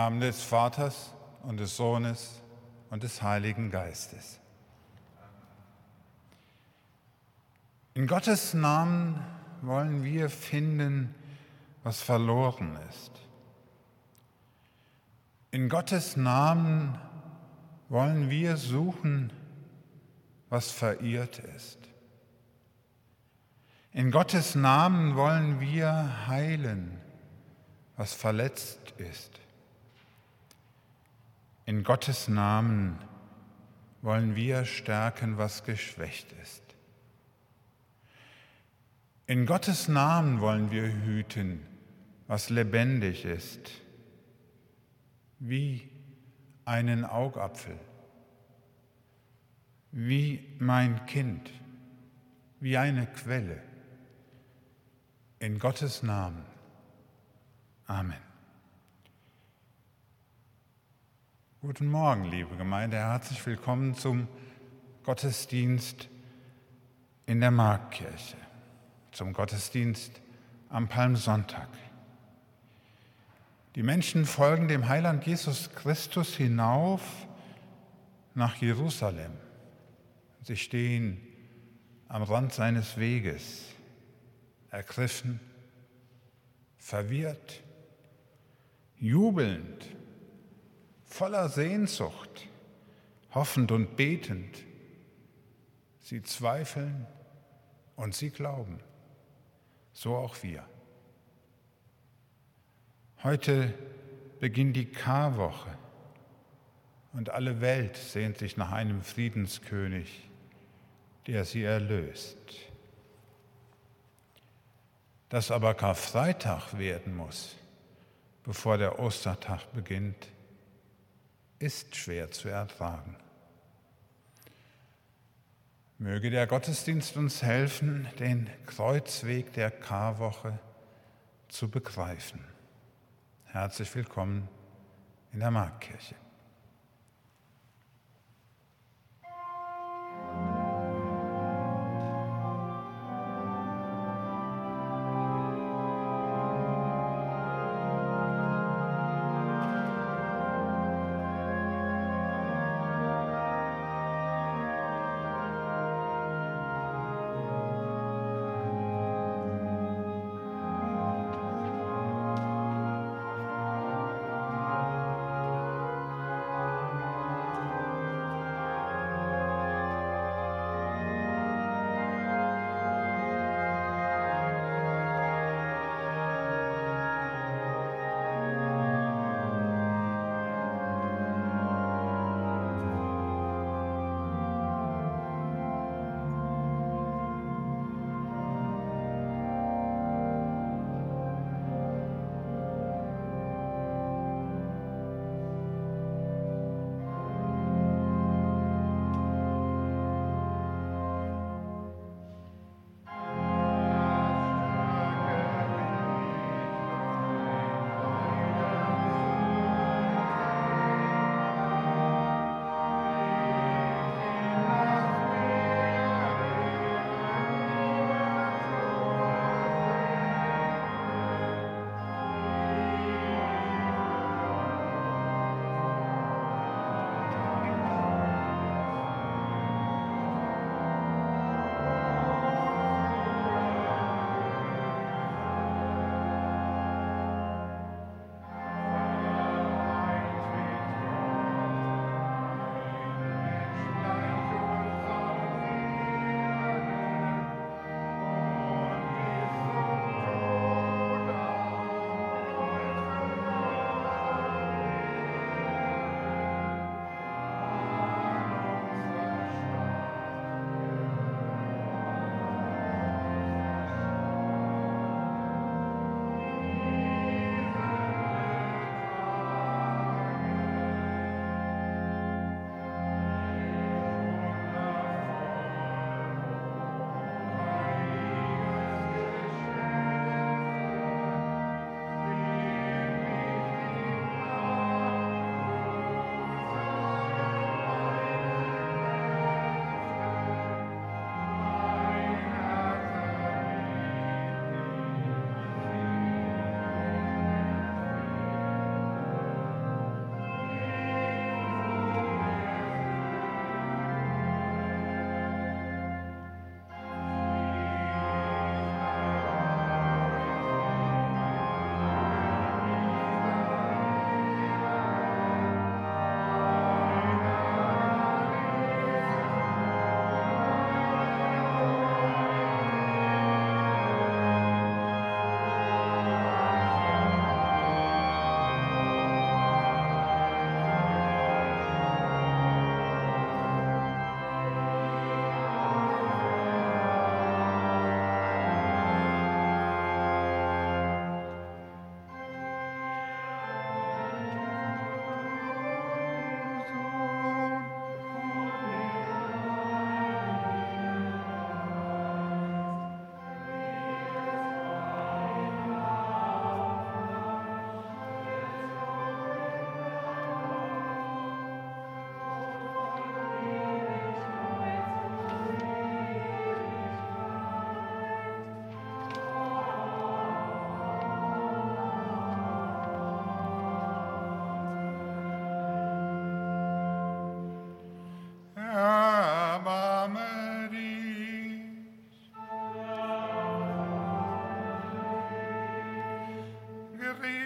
Namen des Vaters und des Sohnes und des Heiligen Geistes. In Gottes Namen wollen wir finden, was verloren ist. In Gottes Namen wollen wir suchen, was verirrt ist. In Gottes Namen wollen wir heilen, was verletzt ist. In Gottes Namen wollen wir stärken, was geschwächt ist. In Gottes Namen wollen wir hüten, was lebendig ist, wie einen Augapfel, wie mein Kind, wie eine Quelle. In Gottes Namen. Amen. Guten Morgen, liebe Gemeinde. Herzlich willkommen zum Gottesdienst in der Marktkirche, zum Gottesdienst am Palmsonntag. Die Menschen folgen dem Heiland Jesus Christus hinauf nach Jerusalem. Sie stehen am Rand seines Weges, ergriffen, verwirrt, jubelnd voller Sehnsucht, hoffend und betend. Sie zweifeln und sie glauben. So auch wir. Heute beginnt die Karwoche und alle Welt sehnt sich nach einem Friedenskönig, der sie erlöst. Dass aber Karfreitag werden muss, bevor der Ostertag beginnt, ist schwer zu ertragen. Möge der Gottesdienst uns helfen, den Kreuzweg der Karwoche zu begreifen. Herzlich willkommen in der Marktkirche.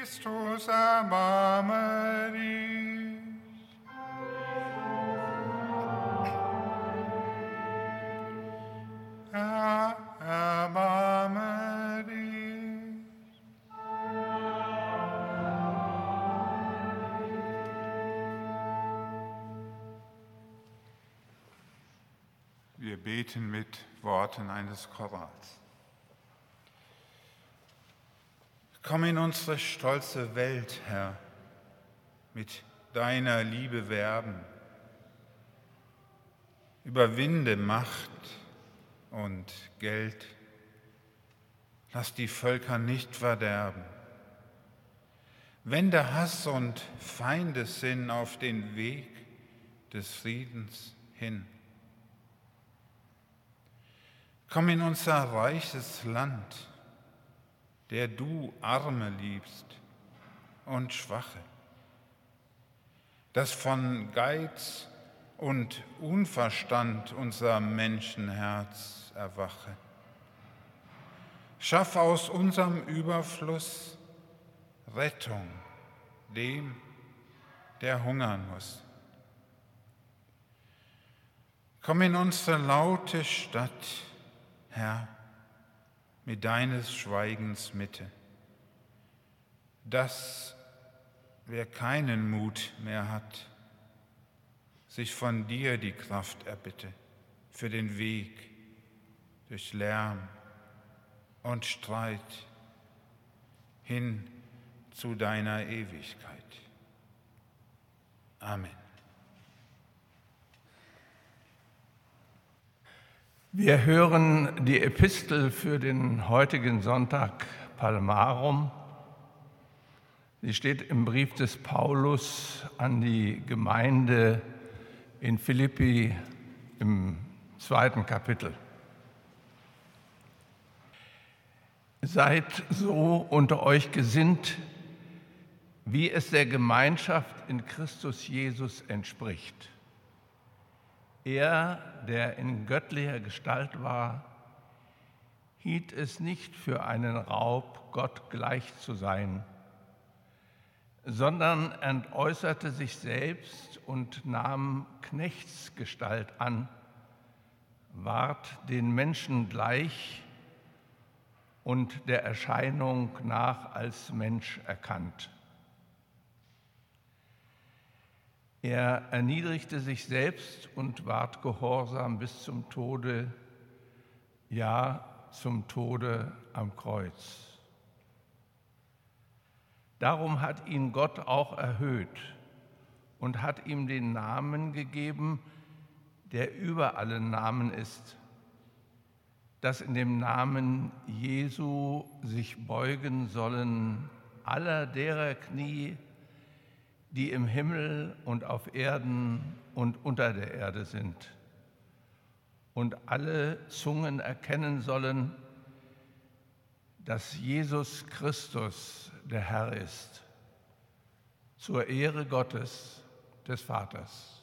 Christus, erbarme dich. Herr, erbarme dich. Wir beten mit Worten eines Chorals. Komm in unsere stolze Welt, Herr, mit deiner Liebe werben. Überwinde Macht und Geld. Lass die Völker nicht verderben. Wende Hass und Feindessinn auf den Weg des Friedens hin. Komm in unser reiches Land der du Arme liebst und Schwache, das von Geiz und Unverstand unser Menschenherz erwache. Schaff aus unserem Überfluss Rettung dem, der hungern muss. Komm in unsere laute Stadt, Herr, mit deines Schweigens Mitte, dass wer keinen Mut mehr hat, sich von dir die Kraft erbitte für den Weg durch Lärm und Streit hin zu deiner Ewigkeit. Amen. Wir hören die Epistel für den heutigen Sonntag Palmarum. Sie steht im Brief des Paulus an die Gemeinde in Philippi im zweiten Kapitel. Seid so unter euch gesinnt, wie es der Gemeinschaft in Christus Jesus entspricht. Er, der in göttlicher Gestalt war, hielt es nicht für einen Raub, Gott gleich zu sein, sondern entäußerte sich selbst und nahm Knechtsgestalt an, ward den Menschen gleich und der Erscheinung nach als Mensch erkannt. Er erniedrigte sich selbst und ward gehorsam bis zum Tode, ja zum Tode am Kreuz. Darum hat ihn Gott auch erhöht und hat ihm den Namen gegeben, der über allen Namen ist, dass in dem Namen Jesu sich beugen sollen aller derer Knie, die im Himmel und auf Erden und unter der Erde sind. Und alle Zungen erkennen sollen, dass Jesus Christus der Herr ist, zur Ehre Gottes des Vaters.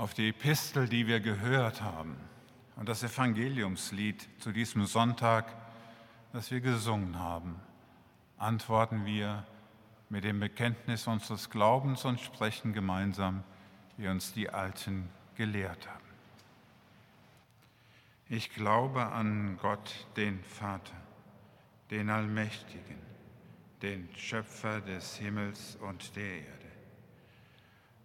Auf die Epistel, die wir gehört haben und das Evangeliumslied zu diesem Sonntag, das wir gesungen haben, antworten wir mit dem Bekenntnis unseres Glaubens und sprechen gemeinsam, wie uns die Alten gelehrt haben. Ich glaube an Gott, den Vater, den Allmächtigen, den Schöpfer des Himmels und der Erde,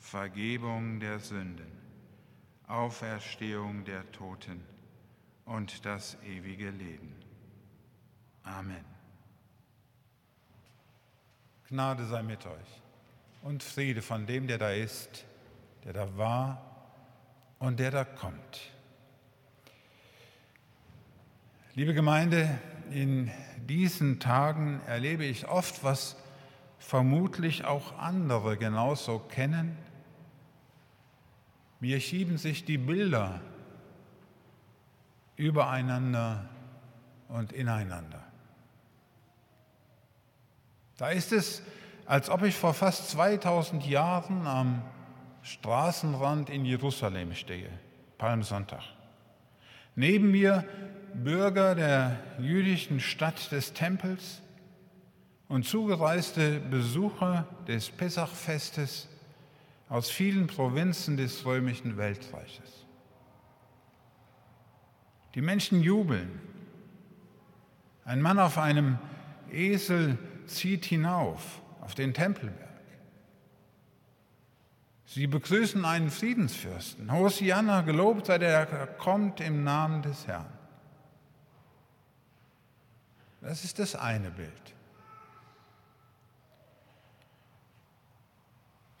Vergebung der Sünden, Auferstehung der Toten und das ewige Leben. Amen. Gnade sei mit euch und Friede von dem, der da ist, der da war und der da kommt. Liebe Gemeinde, in diesen Tagen erlebe ich oft, was vermutlich auch andere genauso kennen. Mir schieben sich die Bilder übereinander und ineinander. Da ist es, als ob ich vor fast 2000 Jahren am Straßenrand in Jerusalem stehe, Palmsonntag. Neben mir Bürger der jüdischen Stadt des Tempels und zugereiste Besucher des Pessachfestes aus vielen Provinzen des römischen Weltreiches. Die Menschen jubeln. Ein Mann auf einem Esel zieht hinauf auf den Tempelberg. Sie begrüßen einen Friedensfürsten. Hosianna, gelobt sei der, der kommt im Namen des Herrn. Das ist das eine Bild.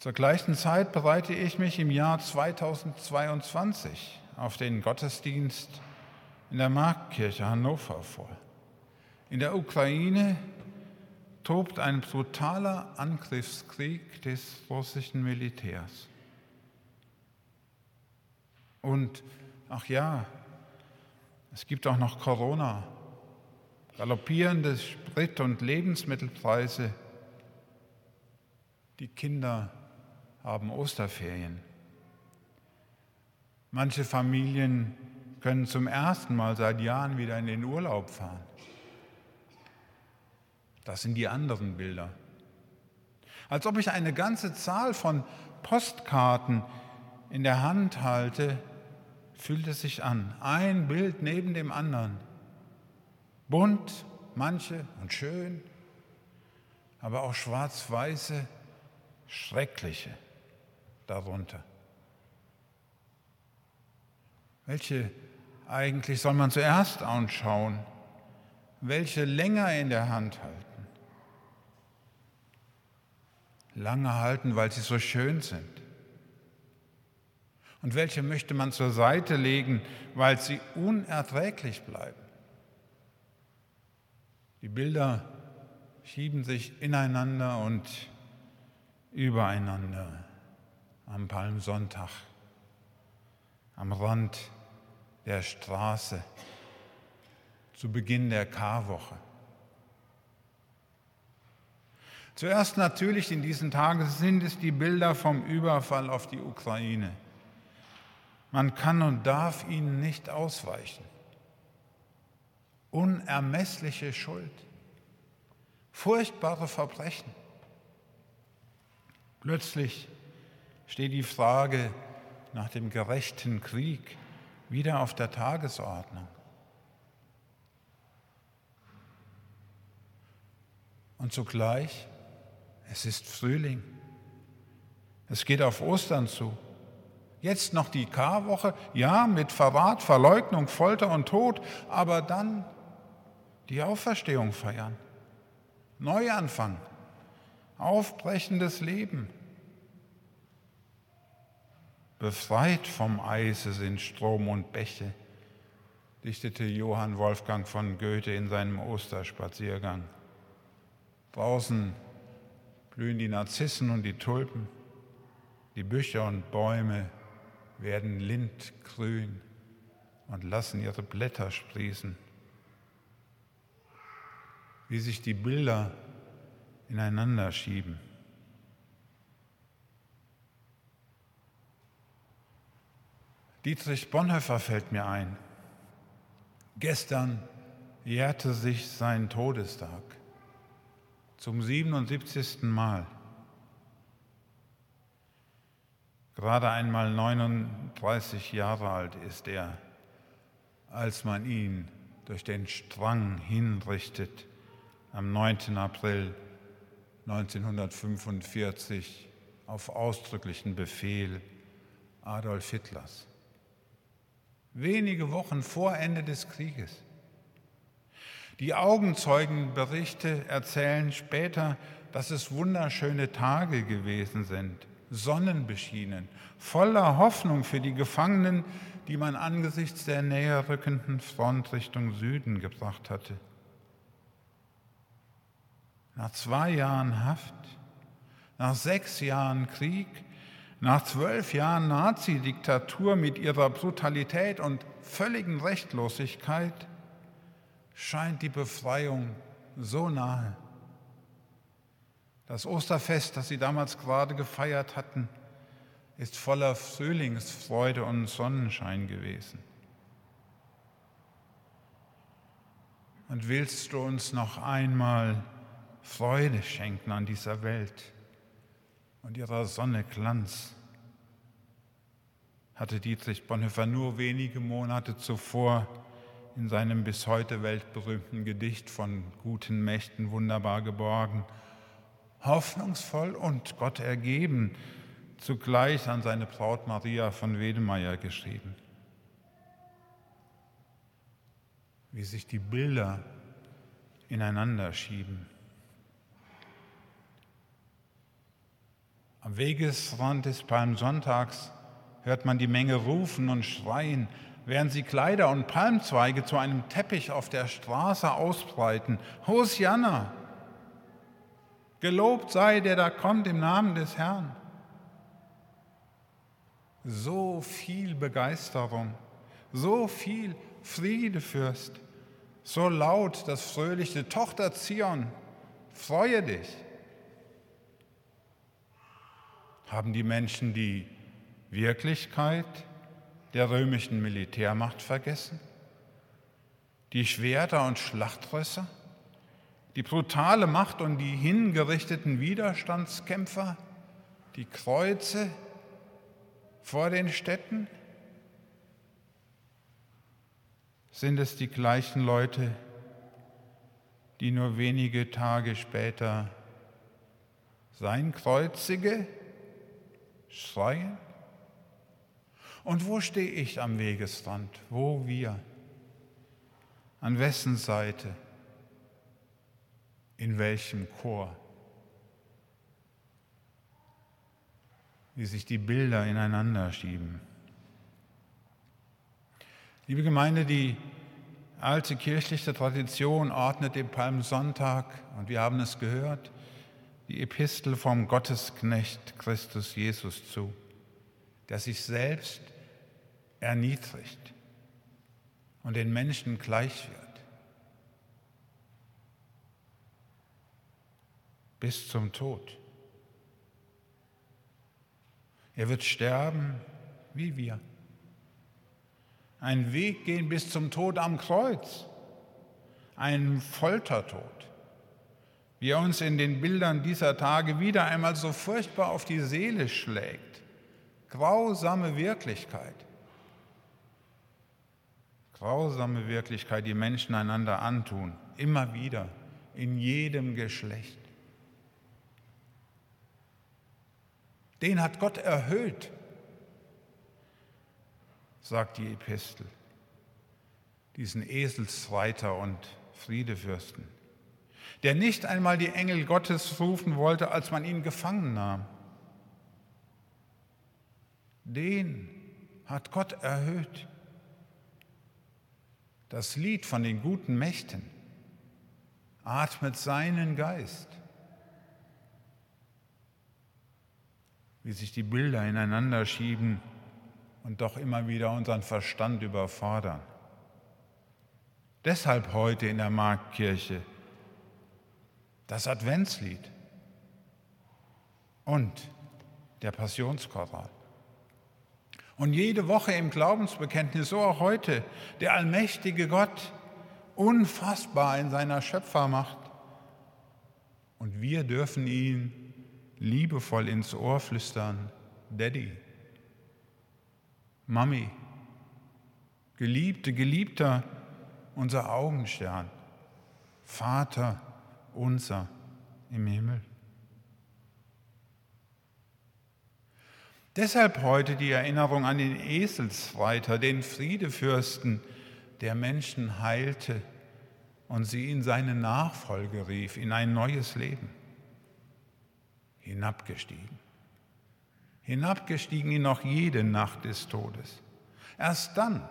Zur gleichen Zeit bereite ich mich im Jahr 2022 auf den Gottesdienst in der Marktkirche Hannover vor. In der Ukraine tobt ein brutaler Angriffskrieg des russischen Militärs. Und, ach ja, es gibt auch noch Corona, galoppierende Sprit- und Lebensmittelpreise. Die Kinder haben Osterferien. Manche Familien können zum ersten Mal seit Jahren wieder in den Urlaub fahren. Das sind die anderen Bilder. Als ob ich eine ganze Zahl von Postkarten in der Hand halte, fühlt es sich an. Ein Bild neben dem anderen. Bunt, manche und schön, aber auch schwarz-weiße, schreckliche darunter. Welche eigentlich soll man zuerst anschauen? Welche länger in der Hand halten? lange halten, weil sie so schön sind? Und welche möchte man zur Seite legen, weil sie unerträglich bleiben? Die Bilder schieben sich ineinander und übereinander am Palmsonntag, am Rand der Straße, zu Beginn der Karwoche. Zuerst natürlich in diesen Tagen sind es die Bilder vom Überfall auf die Ukraine. Man kann und darf ihnen nicht ausweichen. Unermessliche Schuld, furchtbare Verbrechen. Plötzlich steht die Frage nach dem gerechten Krieg wieder auf der Tagesordnung. Und zugleich, es ist Frühling. Es geht auf Ostern zu. Jetzt noch die Karwoche, ja, mit Verrat, Verleugnung, Folter und Tod, aber dann die Auferstehung feiern. Neuanfang, aufbrechendes Leben. Befreit vom Eise sind Strom und Bäche, dichtete Johann Wolfgang von Goethe in seinem Osterspaziergang. Draußen blühen die Narzissen und die Tulpen, die Büsche und Bäume werden lindgrün und lassen ihre Blätter sprießen. Wie sich die Bilder ineinander schieben. Dietrich Bonhoeffer fällt mir ein. Gestern jährte sich sein Todestag zum 77. Mal. Gerade einmal 39 Jahre alt ist er, als man ihn durch den Strang hinrichtet am 9. April 1945 auf ausdrücklichen Befehl Adolf Hitlers. Wenige Wochen vor Ende des Krieges. Die Augenzeugenberichte erzählen später, dass es wunderschöne Tage gewesen sind sonnenbeschienen, voller Hoffnung für die Gefangenen, die man angesichts der näher rückenden Front Richtung Süden gebracht hatte. Nach zwei Jahren Haft, nach sechs Jahren Krieg, nach zwölf Jahren Nazi-Diktatur mit ihrer Brutalität und völligen Rechtlosigkeit scheint die Befreiung so nahe. Das Osterfest, das sie damals gerade gefeiert hatten, ist voller Frühlingsfreude und Sonnenschein gewesen. Und willst du uns noch einmal Freude schenken an dieser Welt und ihrer Sonne Glanz? Hatte Dietrich Bonhoeffer nur wenige Monate zuvor in seinem bis heute weltberühmten Gedicht von guten Mächten wunderbar geborgen hoffnungsvoll und Gott ergeben, zugleich an seine Braut Maria von Wedemeyer geschrieben. Wie sich die Bilder ineinander schieben. Am Wegesrand des Palmsonntags hört man die Menge rufen und schreien, während sie Kleider und Palmzweige zu einem Teppich auf der Straße ausbreiten. Hosianna! Gelobt sei der da kommt im Namen des Herrn. So viel Begeisterung, so viel Friede, Fürst, so laut das fröhliche Tochter Zion, freue dich. Haben die Menschen die Wirklichkeit der römischen Militärmacht vergessen? Die Schwerter und Schlachtrösser? die brutale Macht und die hingerichteten Widerstandskämpfer, die Kreuze vor den Städten? Sind es die gleichen Leute, die nur wenige Tage später sein Kreuzige schreien? Und wo stehe ich am Wegesrand? Wo wir? An wessen Seite? in welchem Chor. Wie sich die Bilder ineinander schieben. Liebe Gemeinde, die alte kirchliche Tradition ordnet dem Palmsonntag, und wir haben es gehört, die Epistel vom Gottesknecht Christus Jesus zu, der sich selbst erniedrigt und den Menschen gleich wird. bis zum Tod. Er wird sterben wie wir. Ein Weg gehen bis zum Tod am Kreuz. Ein Foltertod. Wie er uns in den Bildern dieser Tage wieder einmal so furchtbar auf die Seele schlägt. Grausame Wirklichkeit. grausame Wirklichkeit, die Menschen einander antun, immer wieder, in jedem Geschlecht. Den hat Gott erhöht, sagt die Epistel, diesen Eselsreiter und Friedefürsten, der nicht einmal die Engel Gottes rufen wollte, als man ihn gefangen nahm. Den hat Gott erhöht. Das Lied von den guten Mächten atmet seinen Geist. Wie sich die Bilder ineinander schieben und doch immer wieder unseren Verstand überfordern. Deshalb heute in der Marktkirche das Adventslied und der Passionschoral. Und jede Woche im Glaubensbekenntnis, so auch heute, der allmächtige Gott, unfassbar in seiner Schöpfermacht. Und wir dürfen ihn liebevoll ins Ohr flüstern, Daddy, Mami, Geliebte, Geliebter, unser Augenstern, Vater unser im Himmel. Deshalb heute die Erinnerung an den Eselsreiter, den Friedefürsten, der Menschen heilte und sie in seine Nachfolge rief, in ein neues Leben. Hinabgestiegen. Hinabgestiegen in noch jede Nacht des Todes. Erst dann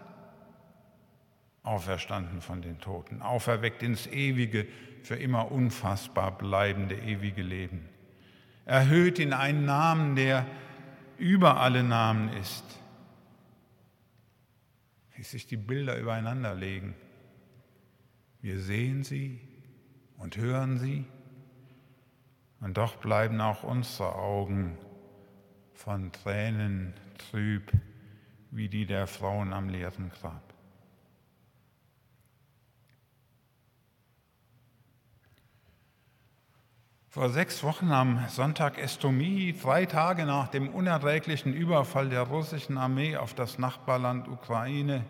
auferstanden von den Toten, auferweckt ins ewige, für immer unfassbar bleibende ewige Leben. Erhöht in einen Namen, der über alle Namen ist. Wie sich die Bilder übereinander legen. Wir sehen sie und hören sie, und doch bleiben auch unsere Augen von Tränen trüb wie die der Frauen am leeren Grab. Vor sechs Wochen am Sonntag Estomie, drei Tage nach dem unerträglichen Überfall der russischen Armee auf das Nachbarland Ukraine,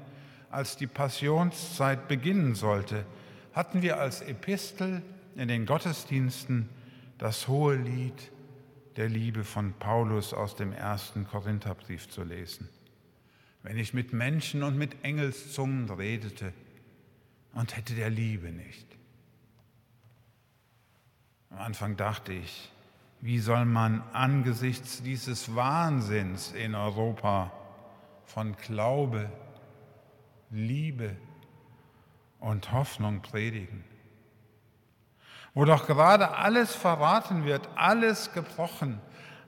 als die Passionszeit beginnen sollte, hatten wir als Epistel in den Gottesdiensten das hohe Lied der Liebe von Paulus aus dem ersten Korintherbrief zu lesen. Wenn ich mit Menschen und mit Engelszungen redete und hätte der Liebe nicht am Anfang dachte ich, wie soll man angesichts dieses Wahnsinns in Europa von Glaube, Liebe und Hoffnung predigen? Wo doch gerade alles verraten wird, alles gebrochen,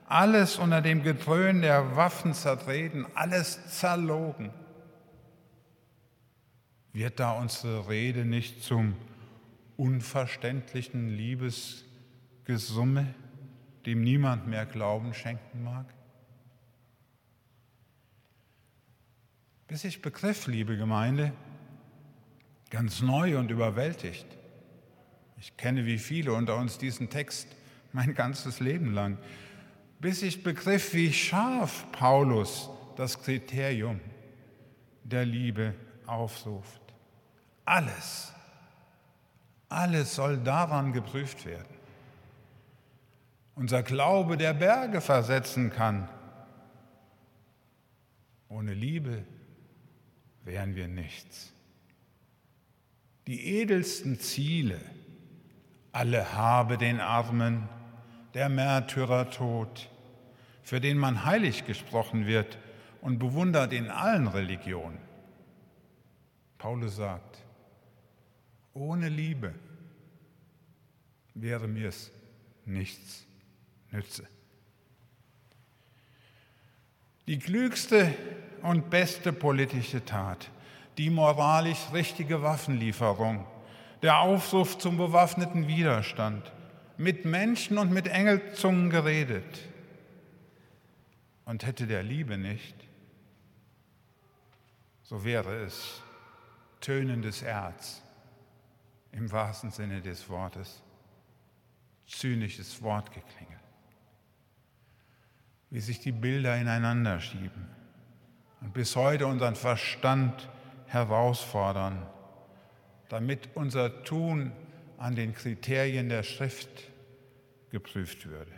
alles unter dem Gedröhn der Waffen zertreten, alles zerlogen. Wird da unsere Rede nicht zum unverständlichen Liebes Gesumme, dem niemand mehr Glauben schenken mag? Bis ich begriff, liebe Gemeinde, ganz neu und überwältigt. Ich kenne wie viele unter uns diesen Text mein ganzes Leben lang. Bis ich begriff, wie scharf Paulus das Kriterium der Liebe aufruft. Alles, alles soll daran geprüft werden unser Glaube der Berge versetzen kann. Ohne Liebe wären wir nichts. Die edelsten Ziele, alle habe den Armen, der Märtyrer Tod, für den man heilig gesprochen wird und bewundert in allen Religionen. Paulus sagt, ohne Liebe wäre mir es nichts nütze. Die klügste und beste politische Tat, die moralisch richtige Waffenlieferung, der Aufruf zum bewaffneten Widerstand, mit Menschen und mit Engelzungen geredet. Und hätte der Liebe nicht, so wäre es tönendes Erz im wahrsten Sinne des Wortes, zynisches Wortgeklingel wie sich die Bilder ineinander schieben und bis heute unseren Verstand herausfordern, damit unser Tun an den Kriterien der Schrift geprüft würde.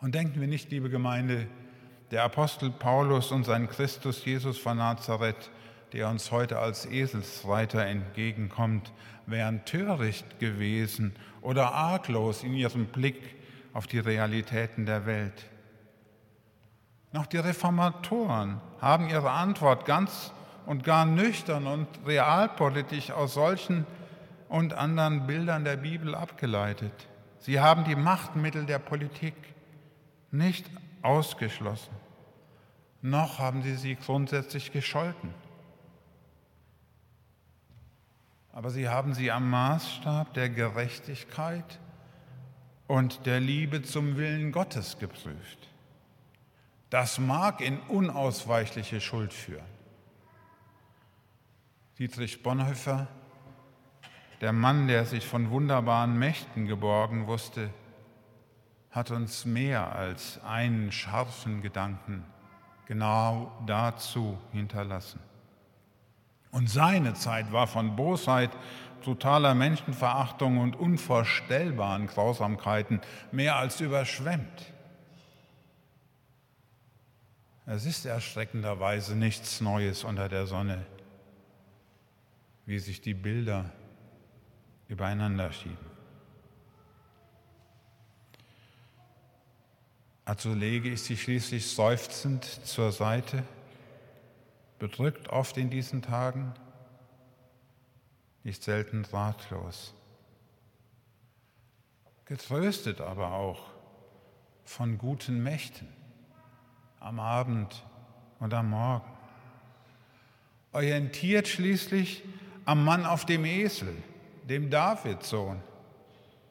Und denken wir nicht, liebe Gemeinde, der Apostel Paulus und sein Christus Jesus von Nazareth, der uns heute als Eselsreiter entgegenkommt, wären töricht gewesen oder arglos in ihrem Blick auf die Realitäten der Welt. Noch die Reformatoren haben ihre Antwort ganz und gar nüchtern und realpolitisch aus solchen und anderen Bildern der Bibel abgeleitet. Sie haben die Machtmittel der Politik nicht ausgeschlossen, noch haben sie sie grundsätzlich gescholten. Aber sie haben sie am Maßstab der Gerechtigkeit und der Liebe zum Willen Gottes geprüft. Das mag in unausweichliche Schuld führen. Dietrich Bonhoeffer, der Mann, der sich von wunderbaren Mächten geborgen wusste, hat uns mehr als einen scharfen Gedanken genau dazu hinterlassen. Und seine Zeit war von Bosheit, totaler Menschenverachtung und unvorstellbaren Grausamkeiten mehr als überschwemmt. Es ist erschreckenderweise nichts Neues unter der Sonne, wie sich die Bilder übereinander schieben. Also lege ich sie schließlich seufzend zur Seite, bedrückt oft in diesen Tagen, nicht selten ratlos, getröstet aber auch von guten Mächten am Abend und am Morgen, orientiert schließlich am Mann auf dem Esel, dem Davidsohn,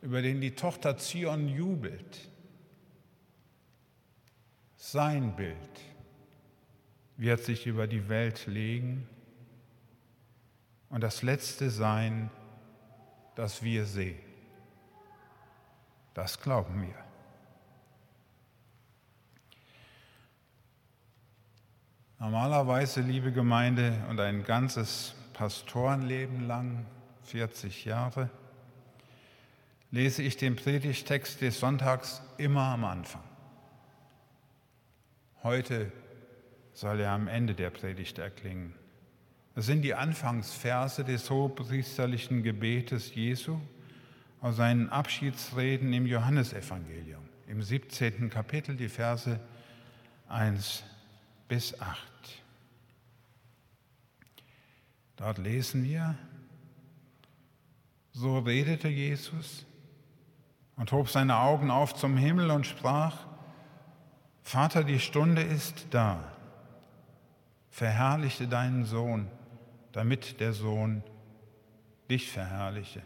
über den die Tochter Zion jubelt. Sein Bild wird sich über die Welt legen und das Letzte sein, das wir sehen. Das glauben wir. Normalerweise, liebe Gemeinde, und ein ganzes Pastorenleben lang, 40 Jahre, lese ich den Predigtext des Sonntags immer am Anfang. Heute soll er am Ende der Predigt erklingen. Das sind die Anfangsverse des hohepriesterlichen Gebetes Jesu aus seinen Abschiedsreden im Johannesevangelium, im 17. Kapitel, die Verse 1 bis 8. Dort lesen wir, so redete Jesus und hob seine Augen auf zum Himmel und sprach, Vater, die Stunde ist da. Verherrliche deinen Sohn, damit der Sohn dich verherrliche.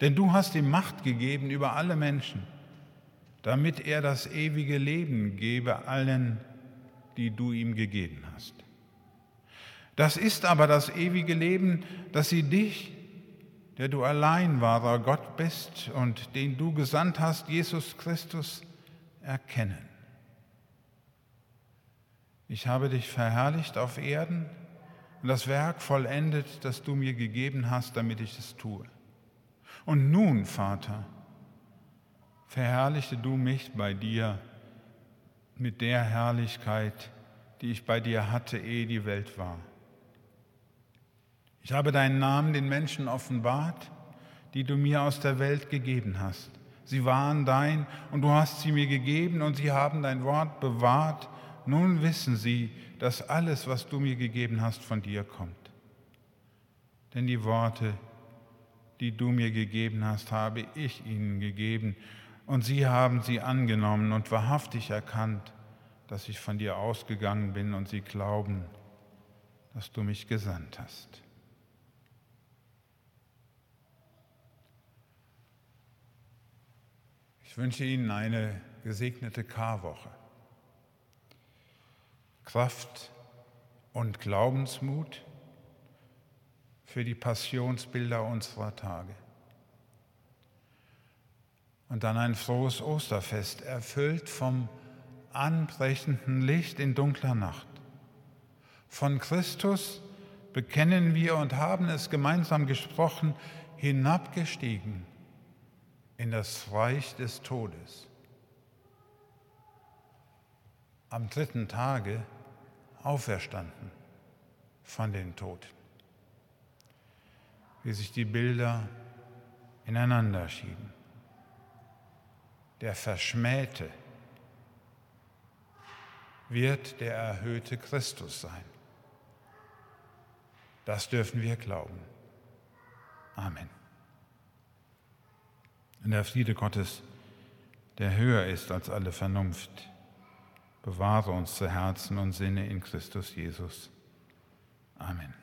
Denn du hast ihm Macht gegeben über alle Menschen, damit er das ewige Leben gebe allen, die du ihm gegeben hast. Das ist aber das ewige Leben, dass sie dich, der du allein wahrer Gott bist und den du gesandt hast, Jesus Christus, erkennen. Ich habe dich verherrlicht auf Erden und das Werk vollendet, das du mir gegeben hast, damit ich es tue. Und nun, Vater, verherrliche du mich bei dir mit der Herrlichkeit, die ich bei dir hatte, ehe die Welt war. Ich habe deinen Namen den Menschen offenbart, die du mir aus der Welt gegeben hast. Sie waren dein und du hast sie mir gegeben und sie haben dein Wort bewahrt nun wissen sie, dass alles, was du mir gegeben hast, von dir kommt. Denn die Worte, die du mir gegeben hast, habe ich ihnen gegeben, und sie haben sie angenommen und wahrhaftig erkannt, dass ich von dir ausgegangen bin, und sie glauben, dass du mich gesandt hast. Ich wünsche Ihnen eine gesegnete Karwoche. Kraft und Glaubensmut für die Passionsbilder unserer Tage. Und dann ein frohes Osterfest, erfüllt vom anbrechenden Licht in dunkler Nacht, Von Christus bekennen wir und haben es gemeinsam gesprochen, hinabgestiegen in das Reich des Todes. Am dritten Tage auferstanden von den Toten. Wie sich die Bilder ineinander schieben. Der Verschmähte wird der erhöhte Christus sein. Das dürfen wir glauben. Amen. Und der Friede Gottes, der höher ist als alle Vernunft, bewahre uns zu Herzen und Sinne in Christus Jesus. Amen.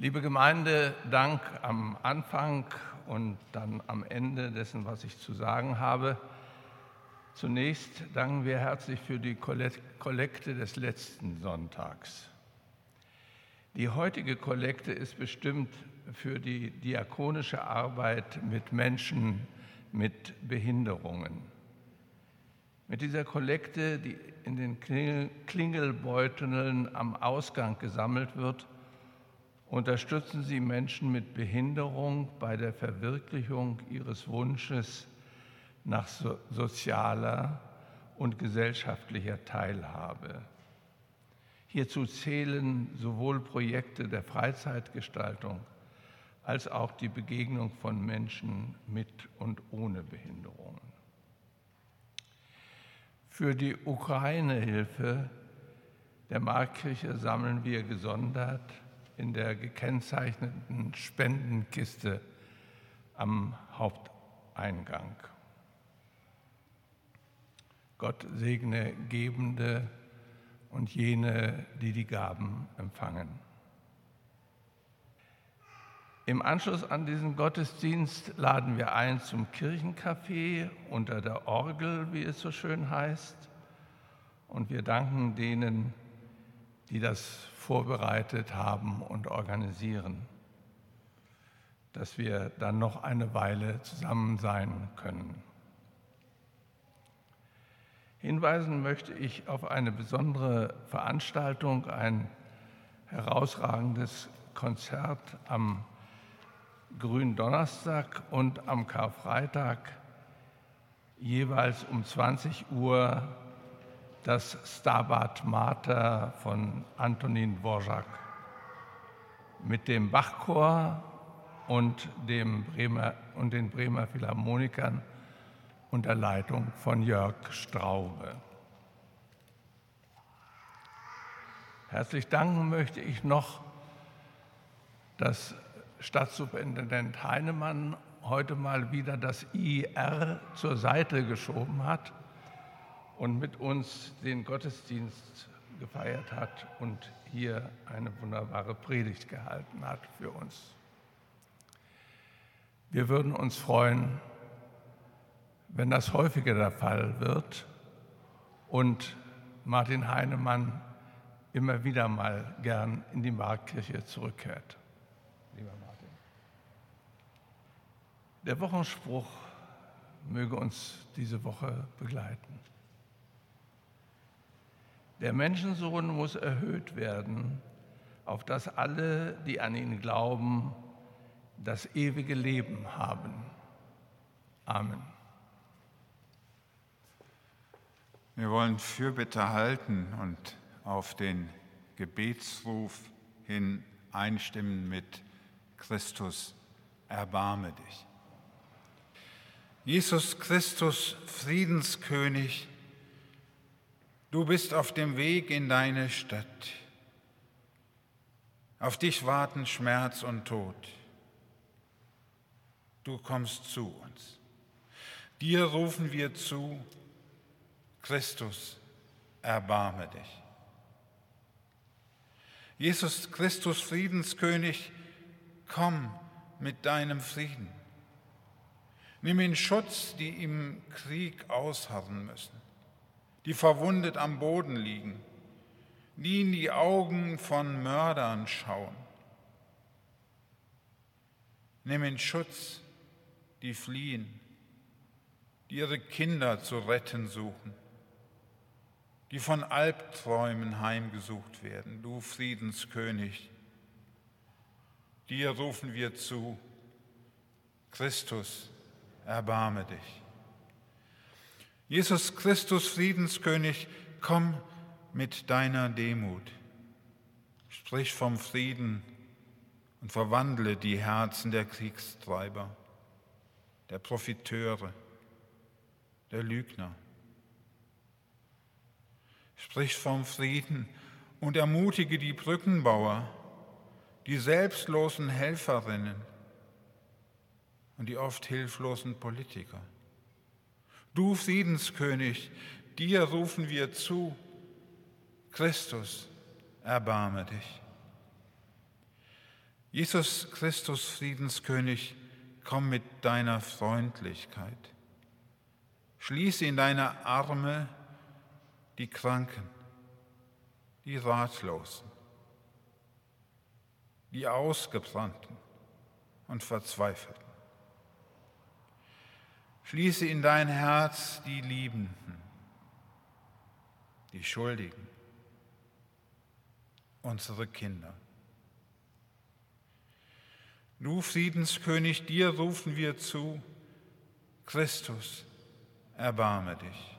Liebe Gemeinde, Dank am Anfang und dann am Ende dessen, was ich zu sagen habe. Zunächst danken wir herzlich für die Kollekte des letzten Sonntags. Die heutige Kollekte ist bestimmt für die diakonische Arbeit mit Menschen mit Behinderungen. Mit dieser Kollekte, die in den Klingelbeuteln am Ausgang gesammelt wird, unterstützen Sie Menschen mit Behinderung bei der Verwirklichung ihres Wunsches nach so sozialer und gesellschaftlicher Teilhabe. Hierzu zählen sowohl Projekte der Freizeitgestaltung als auch die Begegnung von Menschen mit und ohne Behinderungen. Für die Ukraine-Hilfe der Markkirche sammeln wir gesondert in der gekennzeichneten Spendenkiste am Haupteingang. Gott segne Gebende und jene, die die Gaben empfangen. Im Anschluss an diesen Gottesdienst laden wir ein zum Kirchencafé unter der Orgel, wie es so schön heißt. Und wir danken denen, die das vorbereitet haben und organisieren, dass wir dann noch eine Weile zusammen sein können. Hinweisen möchte ich auf eine besondere Veranstaltung, ein herausragendes Konzert am Gründonnerstag und am Karfreitag jeweils um 20 Uhr das Stabat Mater von Antonin Dvorak mit dem Bachchor und, dem Bremer, und den Bremer Philharmonikern unter Leitung von Jörg Straube. Herzlich danken möchte ich noch, dass Stadtsuperintendent Heinemann heute mal wieder das IR zur Seite geschoben hat und mit uns den Gottesdienst gefeiert hat und hier eine wunderbare Predigt gehalten hat für uns. Wir würden uns freuen, wenn das häufiger der Fall wird und Martin Heinemann immer wieder mal gern in die Marktkirche zurückkehrt. Lieber Martin. Der Wochenspruch möge uns diese Woche begleiten. Der Menschensohn muss erhöht werden, auf dass alle, die an ihn glauben, das ewige Leben haben. Amen. Wir wollen Fürbitte halten und auf den Gebetsruf hin einstimmen mit Christus, erbarme dich. Jesus Christus, Friedenskönig, du bist auf dem Weg in deine Stadt. Auf dich warten Schmerz und Tod. Du kommst zu uns. Dir rufen wir zu, Christus, erbarme dich. Jesus Christus, Friedenskönig, komm mit deinem Frieden. Nimm in Schutz, die im Krieg ausharren müssen, die verwundet am Boden liegen, die in die Augen von Mördern schauen. Nimm in Schutz, die fliehen, die ihre Kinder zu retten suchen die von Albträumen heimgesucht werden, du Friedenskönig. Dir rufen wir zu, Christus, erbarme dich. Jesus Christus, Friedenskönig, komm mit deiner Demut. Sprich vom Frieden und verwandle die Herzen der Kriegstreiber, der Profiteure, der Lügner Sprich vom Frieden und ermutige die Brückenbauer, die selbstlosen Helferinnen und die oft hilflosen Politiker. Du Friedenskönig, dir rufen wir zu, Christus, erbarme dich. Jesus Christus, Friedenskönig, komm mit deiner Freundlichkeit. Schließe in deine Arme die Kranken, die Ratlosen, die Ausgebrannten und Verzweifelten. Schließe in dein Herz die Liebenden, die Schuldigen, unsere Kinder. Du Friedenskönig, dir rufen wir zu, Christus, erbarme dich.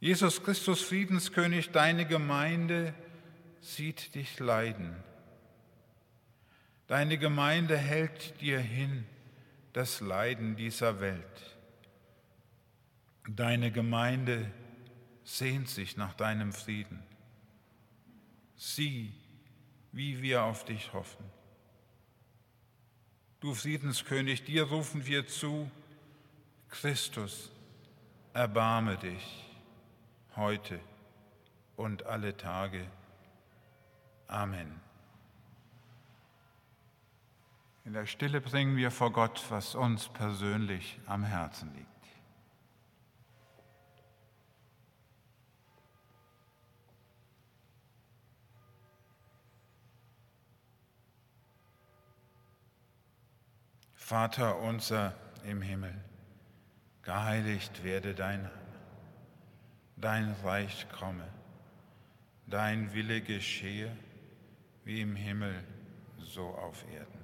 Jesus Christus, Friedenskönig, deine Gemeinde sieht dich leiden. Deine Gemeinde hält dir hin das Leiden dieser Welt. Deine Gemeinde sehnt sich nach deinem Frieden. Sieh, wie wir auf dich hoffen. Du Friedenskönig, dir rufen wir zu, Christus, erbarme dich heute und alle Tage. Amen. In der Stille bringen wir vor Gott, was uns persönlich am Herzen liegt. Vater unser im Himmel, geheiligt werde dein Name, dein Reich komme, dein Wille geschehe, wie im Himmel, so auf Erden.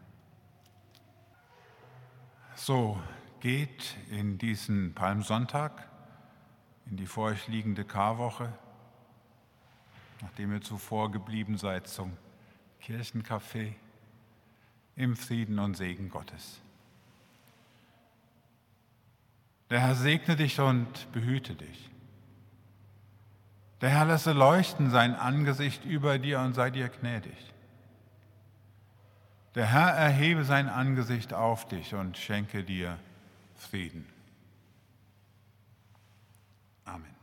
So, geht in diesen Palmsonntag, in die vor euch liegende Karwoche, nachdem ihr zuvor geblieben seid zum Kirchencafé, im Frieden und Segen Gottes. Der Herr segne dich und behüte dich. Der Herr lasse leuchten sein Angesicht über dir und sei dir gnädig. Der Herr erhebe sein Angesicht auf dich und schenke dir Frieden. Amen.